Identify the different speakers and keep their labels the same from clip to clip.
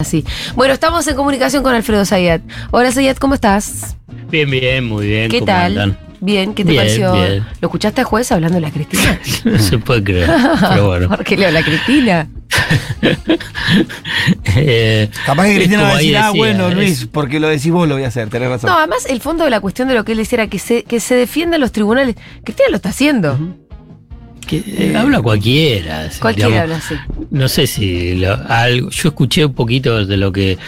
Speaker 1: Así. Bueno, estamos en comunicación con Alfredo Zayat. Hola Zayat, ¿cómo estás?
Speaker 2: Bien, bien, muy bien.
Speaker 1: ¿Qué
Speaker 2: ¿cómo
Speaker 1: tal?
Speaker 2: andan?
Speaker 1: Bien, ¿qué te
Speaker 2: Bien,
Speaker 1: pareció?
Speaker 2: bien.
Speaker 1: ¿Lo escuchaste a juez hablando de la Cristina?
Speaker 2: No se puede creer, pero bueno.
Speaker 1: ¿Por qué leo la Cristina?
Speaker 2: Eh,
Speaker 3: Capaz que Cristina va a decir, ah,
Speaker 2: decía,
Speaker 3: bueno,
Speaker 2: es-
Speaker 3: Luis, porque lo decís vos lo voy a hacer, tenés razón.
Speaker 1: No, además el fondo de la cuestión de lo que él decía era que se, que se defiendan los tribunales. Cristina lo está haciendo.
Speaker 2: Que, eh, habla cualquiera.
Speaker 1: Cualquiera
Speaker 2: digamos.
Speaker 1: habla así.
Speaker 2: No sé si lo- algo, yo escuché un poquito de lo que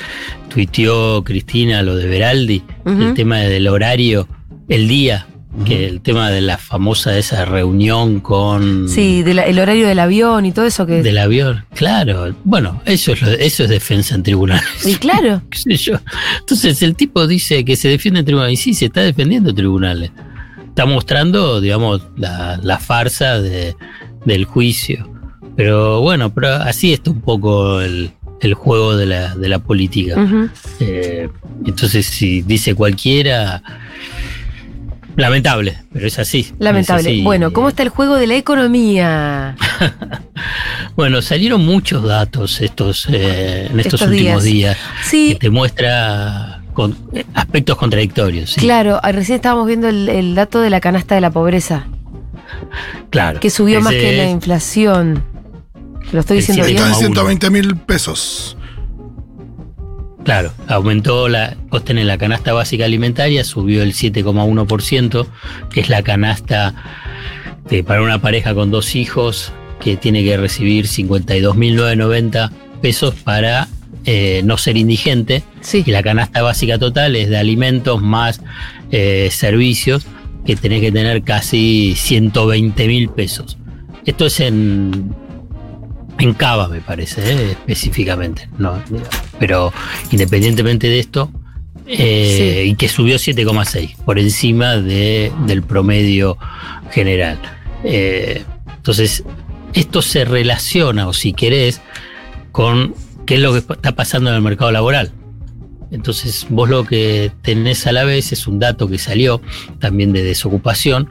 Speaker 2: tuiteó Cristina, lo de Veraldi, el tema del horario, el día, que el tema de la famosa esa reunión con
Speaker 1: Sí, de la- el horario del avión y todo eso que.
Speaker 2: del avión. Claro, bueno, eso es lo- eso es defensa en tribunales.
Speaker 1: Y claro.
Speaker 2: qué sé yo. Entonces el tipo dice que se defiende en tribunales. Y sí, se está defendiendo en tribunales. Está mostrando, digamos, la, la farsa de- del juicio. Pero bueno, pero así está un poco el, el juego de la, de la política. Eh, entonces, si dice cualquiera, lamentable, pero es así.
Speaker 1: Lamentable.
Speaker 2: Es así.
Speaker 1: Bueno, ¿cómo está el juego de la economía?
Speaker 2: Bueno, salieron muchos datos estos eh, en estos,
Speaker 1: Estos
Speaker 2: últimos
Speaker 1: días.
Speaker 2: días.
Speaker 1: Sí,
Speaker 2: que te muestra con, eh, aspectos contradictorios. sí.
Speaker 1: claro. ah, Recién estábamos viendo el, el dato de la canasta de la pobreza,
Speaker 2: claro.
Speaker 1: que subió más que la inflación. ¿Lo estoy diciendo bien?
Speaker 4: Está en
Speaker 2: uno.
Speaker 4: 120 mil pesos.
Speaker 2: Claro, aumentó la. Vos tenés la canasta básica alimentaria, subió el 7,1%, que es la canasta de- para una pareja con dos hijos que tiene que recibir 52.990 pesos para eh, no ser indigente.
Speaker 1: Sí.
Speaker 2: Y la canasta básica total es de alimentos más eh, servicios, que tenés que tener casi 120 mil pesos. Esto es en, en Cava, me parece, ¿eh? específicamente. No, pero independientemente de esto, eh, y que subió 7,6, por encima de, del promedio general. Eh, entonces, esto se relaciona, o si querés, con qué es lo que está pasando en el mercado laboral. Entonces, vos lo que tenés a la vez es un dato que salió también de desocupación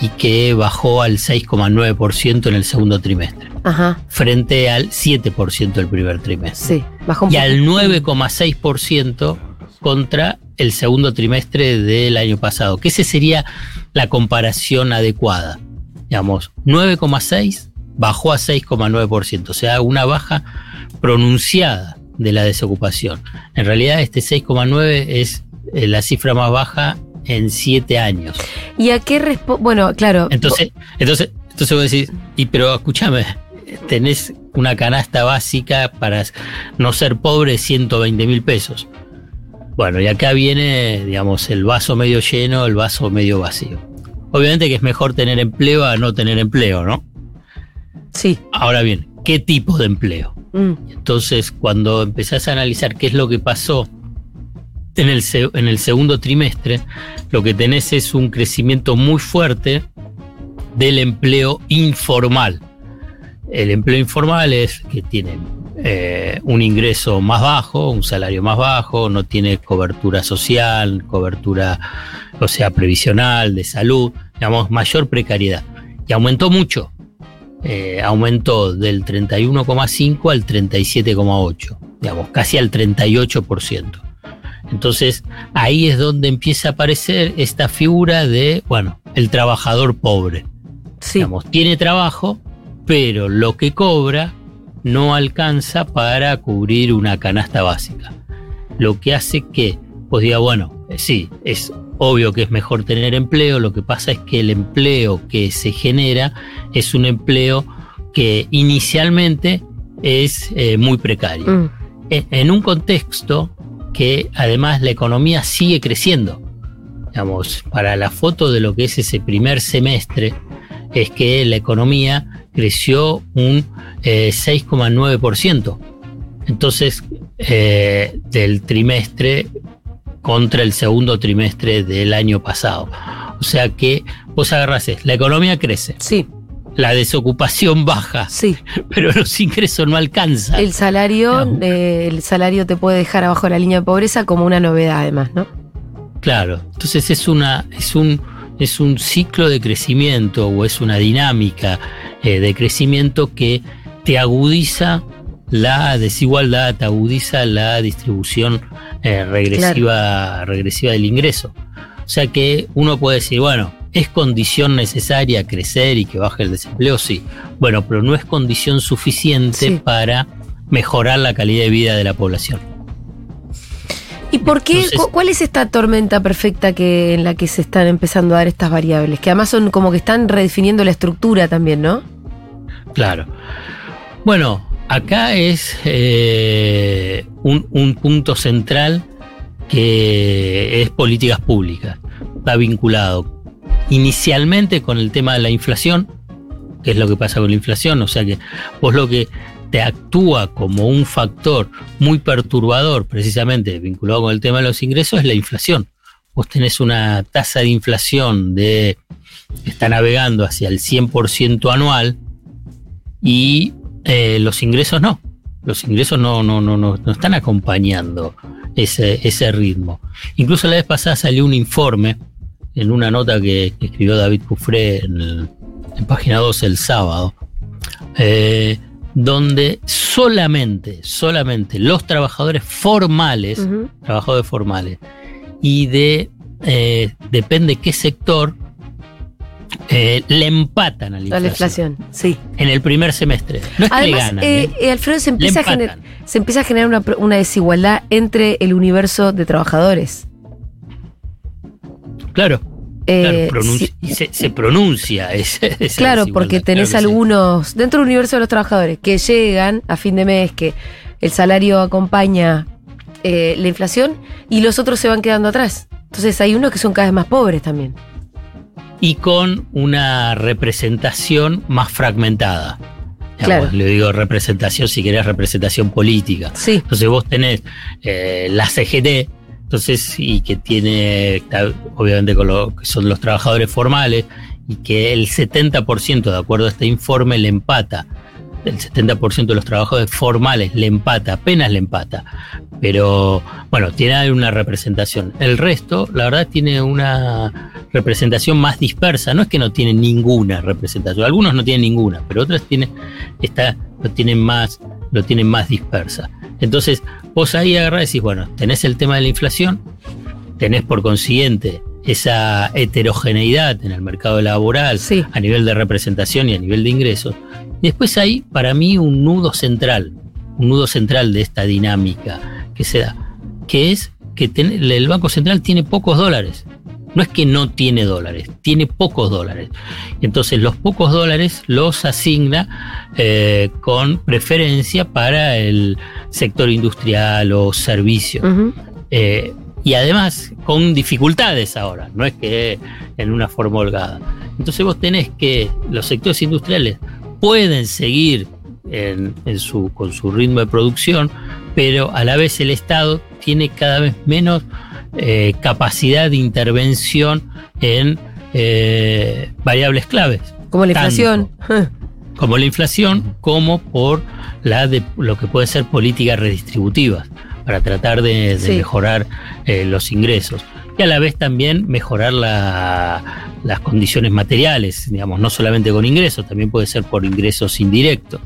Speaker 2: y que bajó al 6,9% en el segundo trimestre,
Speaker 1: Ajá,
Speaker 2: frente al 7% del primer trimestre.
Speaker 1: sí. Bajó un
Speaker 2: Y al
Speaker 1: poco.
Speaker 2: 9,6% contra el segundo trimestre del año pasado, que esa sería la comparación adecuada. Digamos, 9,6 bajó a 6,9%, o sea, una baja pronunciada de la desocupación. En realidad, este 6,9 es eh, la cifra más baja en siete años.
Speaker 1: ¿Y a qué responde? Bueno, claro.
Speaker 2: Entonces, entonces, entonces vos decís, y pero escúchame, tenés una canasta básica para no ser pobre 120 mil pesos. Bueno, y acá viene, digamos, el vaso medio lleno, el vaso medio vacío. Obviamente que es mejor tener empleo a no tener empleo, ¿no?
Speaker 1: Sí.
Speaker 2: Ahora bien, ¿qué tipo de empleo?
Speaker 1: Mm,
Speaker 2: Entonces, cuando empezás a analizar qué es lo que pasó en el, en el segundo trimestre, lo que tenés es un crecimiento muy fuerte del empleo informal. El empleo informal es que tiene eh, un ingreso más bajo, un salario más bajo, no tiene cobertura social, cobertura, o sea, previsional, de salud, digamos, mayor precariedad. Y aumentó mucho eh, aumentó del 31,5 al 37,8, digamos, casi al 38%. Entonces, ahí es donde empieza a aparecer esta figura de, bueno, el trabajador pobre.
Speaker 1: sí.
Speaker 2: Digamos, tiene trabajo, pero lo que cobra no alcanza para cubrir una canasta básica. Lo que hace que, pues diga, bueno, sí, es obvio que es mejor tener empleo, lo que pasa es que el empleo que se genera es un empleo que inicialmente es eh, muy precario.
Speaker 1: Mm,
Speaker 2: En- un contexto que además la economía sigue creciendo. Digamos, para la foto de lo que es ese primer semestre, es que la economía creció un eh, 6,9%. Entonces, eh, del trimestre contra el segundo trimestre del año pasado. O sea que vos agarrás, es, la economía crece,
Speaker 1: sí,
Speaker 2: la desocupación baja,
Speaker 1: sí.
Speaker 2: pero los ingresos no alcanzan.
Speaker 1: El salario, eh, el salario te puede dejar abajo la línea de pobreza como una novedad, además, ¿no?
Speaker 2: Claro, entonces es una, es un, es un ciclo de crecimiento o es una dinámica eh, de crecimiento que te agudiza la desigualdad, agudiza la distribución eh, regresiva, regresiva del ingreso. O sea que uno puede decir, bueno, ¿es condición necesaria crecer y que baje el desempleo? Sí. Bueno, pero no es condición suficiente
Speaker 1: Sí.
Speaker 2: para mejorar la calidad de vida de la población.
Speaker 1: ¿Y por qué?
Speaker 2: Entonces-
Speaker 1: ¿Cuál es esta tormenta perfecta que, en la que se están empezando a dar estas variables? Que además son como que están redefiniendo la estructura también, ¿no?
Speaker 2: Claro. Bueno, acá es eh, un, un punto central que es políticas públicas. Está vinculado inicialmente con el tema de la inflación, que es lo que pasa con la inflación, o sea que vos lo que te actúa como un factor muy perturbador, precisamente vinculado con el tema de los ingresos, es la inflación. Vos tenés una tasa de inflación de que está navegando hacia el 100% anual, y eh, los ingresos no. Los ingresos no, no, no, no, no están acompañando ese, ese ritmo. Incluso la vez pasada salió un informe en una nota que, que escribió David Cufré en, el- en página 12 el sábado, eh, donde solamente, solamente los trabajadores formales, trabajadores formales, y de, eh, depende qué sector, eh, le empatan a la
Speaker 1: A la
Speaker 2: inflación
Speaker 1: sí.
Speaker 2: en el primer semestre. No es que le
Speaker 1: Además,
Speaker 2: ganan,
Speaker 1: eh,
Speaker 2: ¿eh?
Speaker 1: eh, Alfredo, se empieza, a gener- se empieza a generar una, desigualdad entre el universo de trabajadores.
Speaker 2: Claro, claro, pronunci-
Speaker 1: sí,
Speaker 2: y se, se pronuncia ese, esa
Speaker 1: claro, porque tenés
Speaker 2: claro que sí.
Speaker 1: algunos dentro del universo de los trabajadores que llegan a fin de mes, que el salario acompaña la inflación y los otros se van quedando atrás. Entonces hay unos que son cada vez más pobres también.
Speaker 2: Y con una representación más fragmentada. Digamos,
Speaker 1: Claro.
Speaker 2: Le digo representación, si querés, representación política.
Speaker 1: Sí,
Speaker 2: Entonces vos tenés eh, la CGT, entonces, y que tiene, está, obviamente, con lo que son los trabajadores formales, y que el 70%, de acuerdo a este informe, le empata. El 70% de los trabajadores formales le empata, apenas le empata. Pero bueno, tiene una representación. El resto, la verdad, tiene una representación más dispersa. No es que no tiene ninguna representación. Algunos no tienen ninguna, pero otros tienen, está, lo tienen más, lo tienen más dispersa. Entonces, vos ahí agarrás y decís, bueno, tenés el tema de la inflación, tenés por consiguiente esa heterogeneidad en el mercado laboral
Speaker 1: Sí.
Speaker 2: a nivel de representación y a nivel de ingresos. Después hay para mí un nudo central, un nudo central de esta dinámica que se da, que es que ten- el Banco Central tiene pocos dólares. No es que no tiene dólares, tiene pocos dólares. Entonces los pocos dólares los asigna eh, con preferencia para el sector industrial o Eh, y además con dificultades ahora, no es que en una forma holgada. Entonces vos tenés que los sectores industriales pueden seguir en, en su, con su ritmo de producción, pero a la vez el Estado tiene cada vez menos eh, capacidad de intervención en eh, variables claves
Speaker 1: como la
Speaker 2: Tanto.
Speaker 1: inflación.
Speaker 2: como la inflación, como por la de lo que pueden ser políticas redistributivas para tratar de, de
Speaker 1: Sí.
Speaker 2: mejorar eh, los ingresos y a la vez también mejorar la- las condiciones materiales, digamos, no solamente con ingresos, también puede ser por ingresos indirectos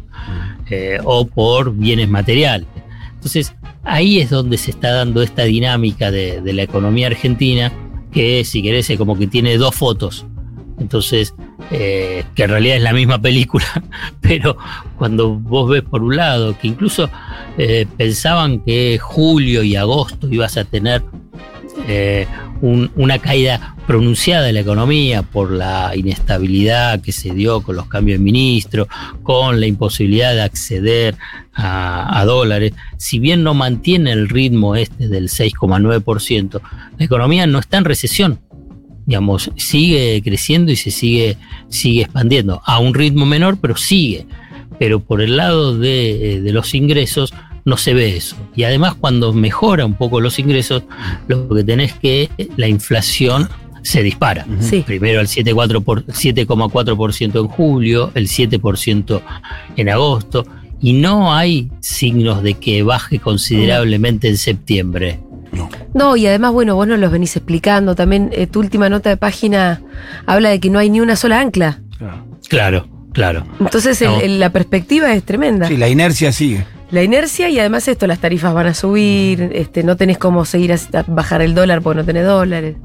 Speaker 2: eh, o por bienes materiales. Entonces, ahí es donde se está dando esta dinámica de, de la economía argentina, que si querés es como que tiene dos fotos. Entonces, eh, que en realidad es la misma película, pero cuando vos ves por un lado que incluso eh, pensaban que julio y agosto ibas a tener eh, un- una caída pronunciada de la economía por la inestabilidad que se dio con los cambios de ministro, con la imposibilidad de acceder a, a dólares, si bien no mantiene el ritmo este del 6,9%, la economía no está en recesión. Digamos, sigue creciendo y se sigue, sigue expandiendo a un ritmo menor, pero sigue. Pero por el lado de, de los ingresos no se ve eso. Y además cuando mejora un poco los ingresos, lo que tenés que la inflación se dispara.
Speaker 1: Sí.
Speaker 2: Primero el 7,4 por- 7,4% en julio, el 7% en agosto, y no hay signos de que baje considerablemente en septiembre.
Speaker 1: No, y además, bueno, vos nos los venís explicando. También eh, tu última nota de página habla de que no hay ni una sola ancla.
Speaker 3: Claro.
Speaker 2: Claro.
Speaker 1: Entonces el-
Speaker 2: No.
Speaker 1: el- la perspectiva es tremenda.
Speaker 3: Sí, la inercia sigue.
Speaker 1: la inercia y además esto, las tarifas van a subir, este, no tenés cómo seguir a, a bajar el dólar porque no tenés dólares.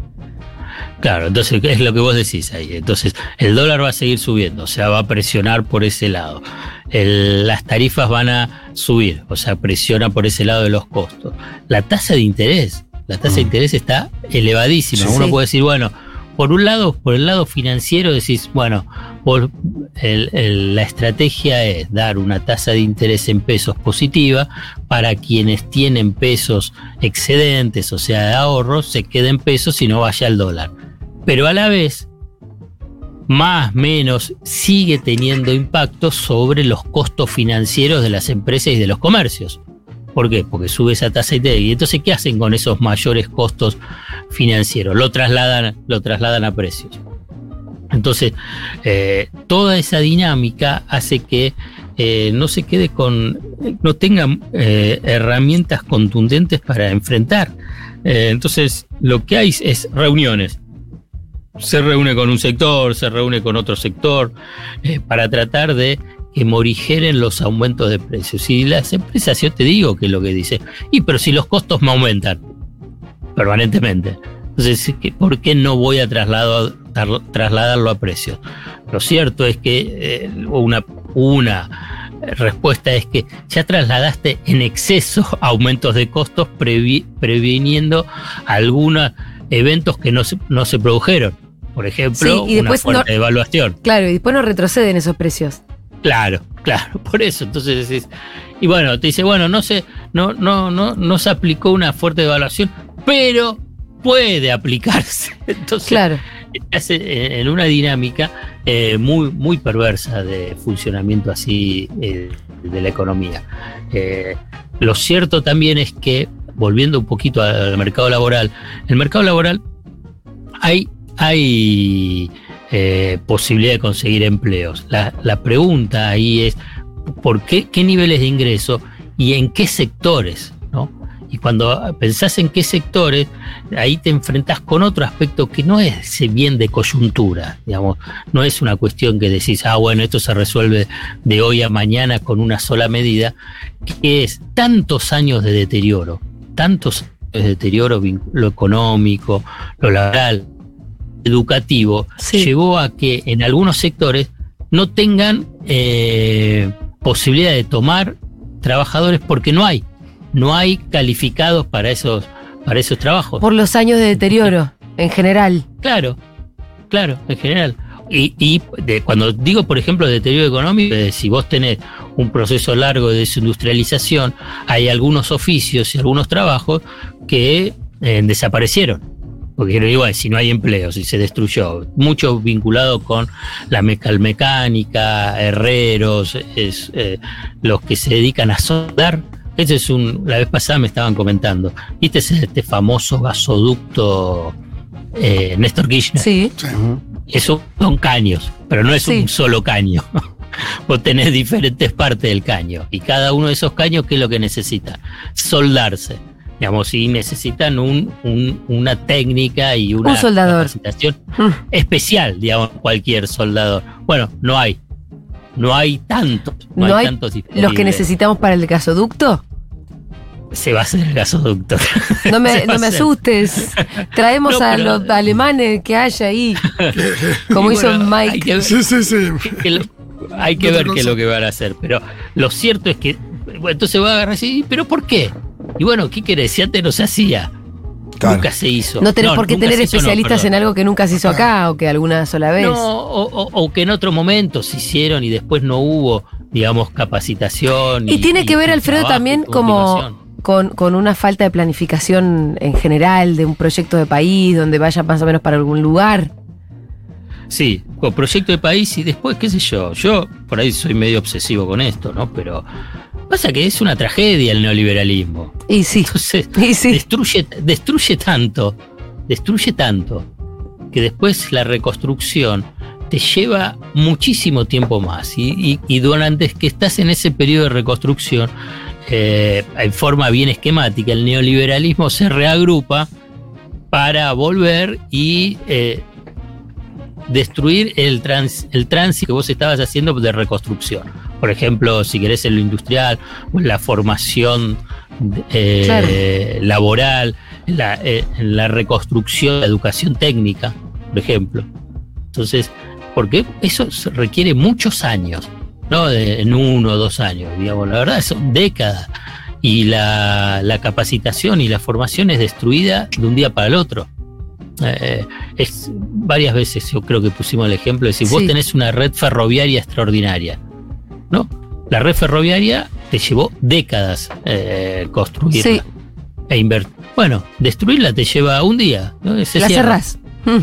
Speaker 2: Claro, entonces es lo que vos decís ahí. Entonces, el dólar va a seguir subiendo, o sea, va a presionar por ese lado. El- las tarifas van a subir, o sea, presiona por ese lado de los costos. La tasa de interés, la tasa de
Speaker 3: Mm.
Speaker 2: interés está elevadísima.
Speaker 1: Sí,
Speaker 2: Uno
Speaker 1: sí.
Speaker 2: puede decir, bueno, por un lado, por el lado financiero decís, bueno, el- la estrategia es dar una tasa de interés en pesos positiva para quienes tienen pesos excedentes, o sea, de ahorros, se queden pesos y no vaya al dólar. Pero a la vez, más menos, sigue teniendo impacto sobre los costos financieros de las empresas y de los comercios. ¿Por qué? Porque sube esa tasa de interés. Y entonces, ¿qué hacen con esos mayores costos financieros? Lo trasladan, lo trasladan a precios. Entonces, eh, toda esa dinámica hace que eh, no se quede con, no tengan eh, herramientas contundentes para enfrentar. Eh, entonces, lo que hay es reuniones. Se reúne con un sector, se reúne con otro sector, para tratar de que morigeren los aumentos de precios. Y las empresas, yo te digo que es lo que dice, y pero si los costos me aumentan permanentemente, entonces, ¿qué- ¿por qué no voy a tar- trasladarlo a precios? Lo cierto es que eh, una, una respuesta es que ya trasladaste en exceso aumentos de costos previ- previniendo algunos eventos que no se, no se produjeron. Por ejemplo,
Speaker 1: Sí, y después
Speaker 2: una fuerte
Speaker 1: no-
Speaker 2: devaluación.
Speaker 1: Claro, y después no retroceden esos precios.
Speaker 2: Claro, claro, por eso. Entonces decís, y bueno, te dice, bueno, no se, no, no, no, no se aplicó una fuerte devaluación, pero puede aplicarse. Entonces,
Speaker 1: Claro.
Speaker 2: estás en una dinámica eh, muy, muy perversa de funcionamiento así eh, de la economía. Eh, lo cierto también es que, volviendo un poquito al mercado laboral, el mercado laboral hay, hay posibilidad de conseguir empleos. La, la pregunta ahí es, ¿por qué, qué niveles de ingreso y en qué sectores? Y cuando pensás en qué sectores, ahí te enfrentás con otro aspecto que no es bien de coyuntura, digamos, no es una cuestión que decís, ah, bueno, esto se resuelve de hoy a mañana con una sola medida, que es tantos años de deterioro, tantos años de deterioro, lo económico, lo laboral, educativo,
Speaker 1: Sí.
Speaker 2: llevó a que en algunos sectores no tengan eh, posibilidad de tomar trabajadores porque no hay, no hay calificados para esos, para esos trabajos.
Speaker 1: Por los años de deterioro, en general.
Speaker 2: Claro, claro, en general. Y, y de- cuando digo, por ejemplo, deterioro económico, eh, si vos tenés un proceso largo de desindustrialización, hay algunos oficios y algunos trabajos que eh, desaparecieron. Porque igual, si no hay empleo, si se destruyó, mucho vinculado con la mecalmecánica, herreros, es, eh, los que se dedican a soldar. Ese es un, la vez pasada me estaban comentando, ¿viste ese- este famoso gasoducto eh, Néstor Kirchner?
Speaker 1: Sí.
Speaker 2: Eso son caños, pero no es
Speaker 1: Sí.
Speaker 2: un solo caño. Vos tenés diferentes partes del caño y cada uno de esos caños, ¿qué es lo que necesita? Soldarse. Digamos, y necesitan un, un- una técnica y una
Speaker 1: Un soldador.
Speaker 2: capacitación
Speaker 1: Mm.
Speaker 2: especial, digamos, cualquier soldador. Bueno, no hay. No hay tantos. No,
Speaker 1: ¿No
Speaker 2: hay,
Speaker 1: hay
Speaker 2: tantos
Speaker 1: Los que
Speaker 2: disponibles.
Speaker 1: necesitamos para el gasoducto.
Speaker 2: Se va a hacer el gasoducto.
Speaker 1: No me, no me asustes. Traemos
Speaker 2: No,
Speaker 1: a
Speaker 2: pero-
Speaker 1: los alemanes que haya ahí. Como hizo
Speaker 2: bueno, hay
Speaker 1: Mike.
Speaker 2: que ver-
Speaker 4: Sí, sí, sí.
Speaker 2: que lo- hay que ver qué es lo que van a hacer. Pero lo cierto es que, bueno, entonces va a agarrar y decir, ¿pero por qué? Y bueno, ¿qué querés? Si antes no se hacía.
Speaker 3: Claro.
Speaker 2: Nunca se hizo.
Speaker 1: No tenés por qué tener
Speaker 2: hizo,
Speaker 1: especialistas en algo que nunca se hizo acá o que alguna sola vez.
Speaker 2: No, o, o- o que en otro momento se hicieron y después no hubo, digamos, capacitación.
Speaker 1: Y tiene que ver,
Speaker 2: y
Speaker 1: Alfredo,
Speaker 2: trabajo
Speaker 1: también como. Con, con una falta de planificación en general de un proyecto de país donde vaya más o menos para algún lugar.
Speaker 2: Sí, con proyecto de país y después, qué sé yo, yo por ahí soy medio obsesivo con esto, ¿no? Pero pasa que es una tragedia el neoliberalismo.
Speaker 1: Y sí,
Speaker 2: Entonces,
Speaker 1: y sí.
Speaker 2: destruye, destruye tanto, destruye tanto, que después la reconstrucción te lleva muchísimo tiempo más. Y, y- y durante que estás en ese periodo de reconstrucción, eh, en forma bien esquemática, el neoliberalismo se reagrupa para volver y eh, destruir el, trans, el tránsito que vos estabas haciendo de reconstrucción. Por ejemplo, si querés en lo industrial o en la formación eh,
Speaker 1: Claro.
Speaker 2: laboral, en la, la reconstrucción de la educación técnica, por ejemplo. Entonces, porque eso requiere muchos años, no de- en uno o dos años, digamos, la verdad son décadas. Y la, la capacitación y la formación es destruida de un día para el otro. Eh, es varias veces yo creo que pusimos el ejemplo de si vos tenés una red ferroviaria extraordinaria, ¿no? La red ferroviaria te llevó décadas eh, construirla
Speaker 1: Sí.
Speaker 2: e invertir. Bueno, destruirla te lleva un día, ¿no? Se
Speaker 1: La cerrás. Mm.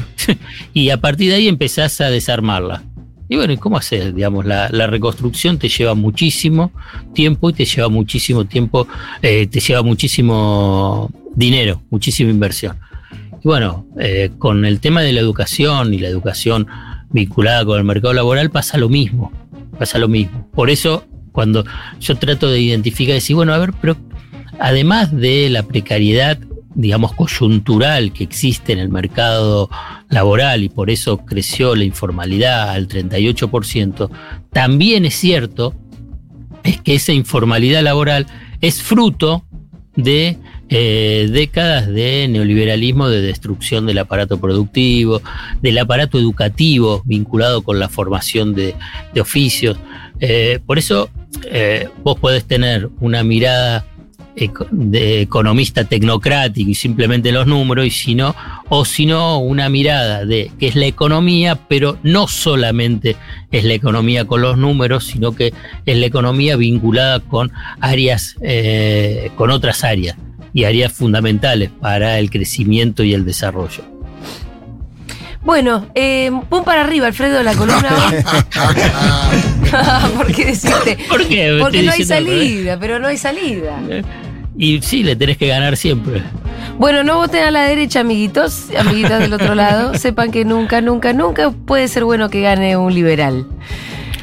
Speaker 2: Y a partir de ahí empezás a desarmarla. Y bueno, ¿y cómo hacer? Digamos, la, la reconstrucción te lleva muchísimo tiempo y te lleva muchísimo tiempo, eh, te lleva muchísimo dinero, muchísima inversión. Y bueno, eh, con el tema de la educación y la educación vinculada con el mercado laboral pasa lo mismo, pasa lo mismo. Por eso, cuando yo trato de identificar, decir, bueno, a ver, pero además de la precariedad, digamos, coyuntural que existe en el mercado laboral y por eso creció la informalidad al 38%, también es cierto es que esa informalidad laboral es fruto de eh, décadas de neoliberalismo, de destrucción del aparato productivo, del aparato educativo vinculado con la formación de, oficios. Eh, por eso eh, vos podés tener una mirada de economista tecnocrático y simplemente los números, y si no, o si no, una mirada de que es la economía, pero no solamente es la economía con los números, sino que es la economía vinculada con áreas, eh, con otras áreas y áreas fundamentales para el crecimiento y el desarrollo.
Speaker 1: Bueno, eh, pum para arriba, Alfredo, la columna. ¿Por qué decirte?
Speaker 2: ¿Por qué? Me
Speaker 1: Porque no hay salida, pero no hay salida.
Speaker 2: Y sí, le tenés que ganar siempre.
Speaker 1: Bueno, no voten a la derecha, amiguitos, amiguitas del otro lado. Sepan que nunca, nunca, nunca puede ser bueno que gane un liberal.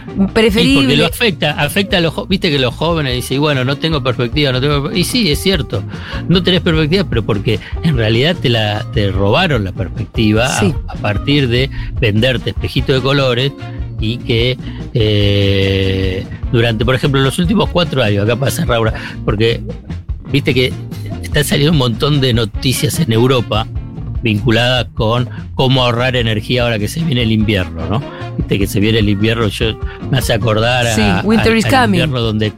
Speaker 2: Y porque
Speaker 1: Preferible.
Speaker 2: lo afecta, afecta a los jo- viste que los jóvenes dicen, bueno, no tengo perspectiva, no tengo per-". y sí, es cierto, no tenés perspectiva, pero porque en realidad te la te robaron la perspectiva a, partir de venderte espejito de colores y que eh, durante, por ejemplo, los últimos cuatro años, acá pasa Raura, porque viste que están saliendo un montón de noticias en Europa vinculadas con cómo ahorrar energía ahora que se viene el invierno, ¿no? Viste que se viene el invierno, yo me hace acordar a,
Speaker 1: Sí, winter is
Speaker 2: al
Speaker 1: coming.
Speaker 2: invierno donde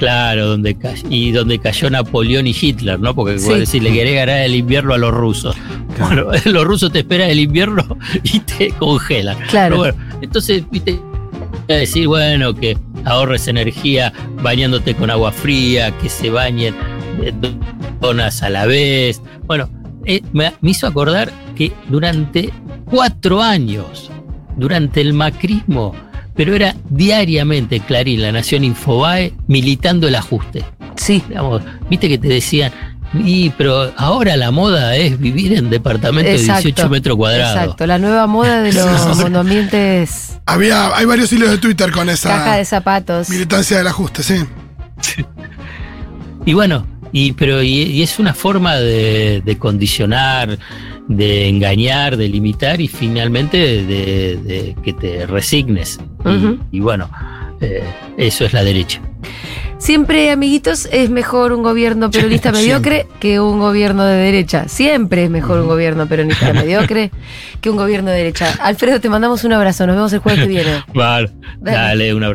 Speaker 2: claro, donde y donde cayó Napoleón y Hitler, ¿no? Porque
Speaker 1: Sí.
Speaker 2: vos decís, le querés ganar el invierno a los rusos. Bueno, los rusos te esperan el invierno y te congelan.
Speaker 1: Claro.
Speaker 2: Pero bueno, entonces, viste, a decir, bueno, que ahorres energía bañándote con agua fría, que se bañen eh, dos zonas a la vez. Bueno, eh, me, me hizo acordar que durante cuatro años, durante el macrismo, pero era diariamente Clarín, La Nación Infobae, militando el ajuste.
Speaker 1: Sí.
Speaker 2: Digamos, viste que te decían, y pero ahora la moda es vivir en departamentos de 18 metros cuadrados.
Speaker 1: Exacto, la nueva moda de los monoambientes,
Speaker 4: Había, hay varios hilos de Twitter con esa
Speaker 1: caja de zapatos.
Speaker 4: militancia del ajuste, sí.
Speaker 2: Y bueno, y, pero y, y es una forma de, de condicionar, de engañar, de limitar y finalmente de, de que te resignes. Y, bueno, eh, eso es la derecha.
Speaker 1: Siempre, amiguitos, es mejor un gobierno peronista mediocre que un gobierno de derecha. Siempre es mejor un gobierno peronista mediocre que un gobierno de derecha. Alfredo, te mandamos un abrazo. Nos vemos el jueves que viene.
Speaker 2: Vale,
Speaker 1: Dale.
Speaker 2: dale un abrazo.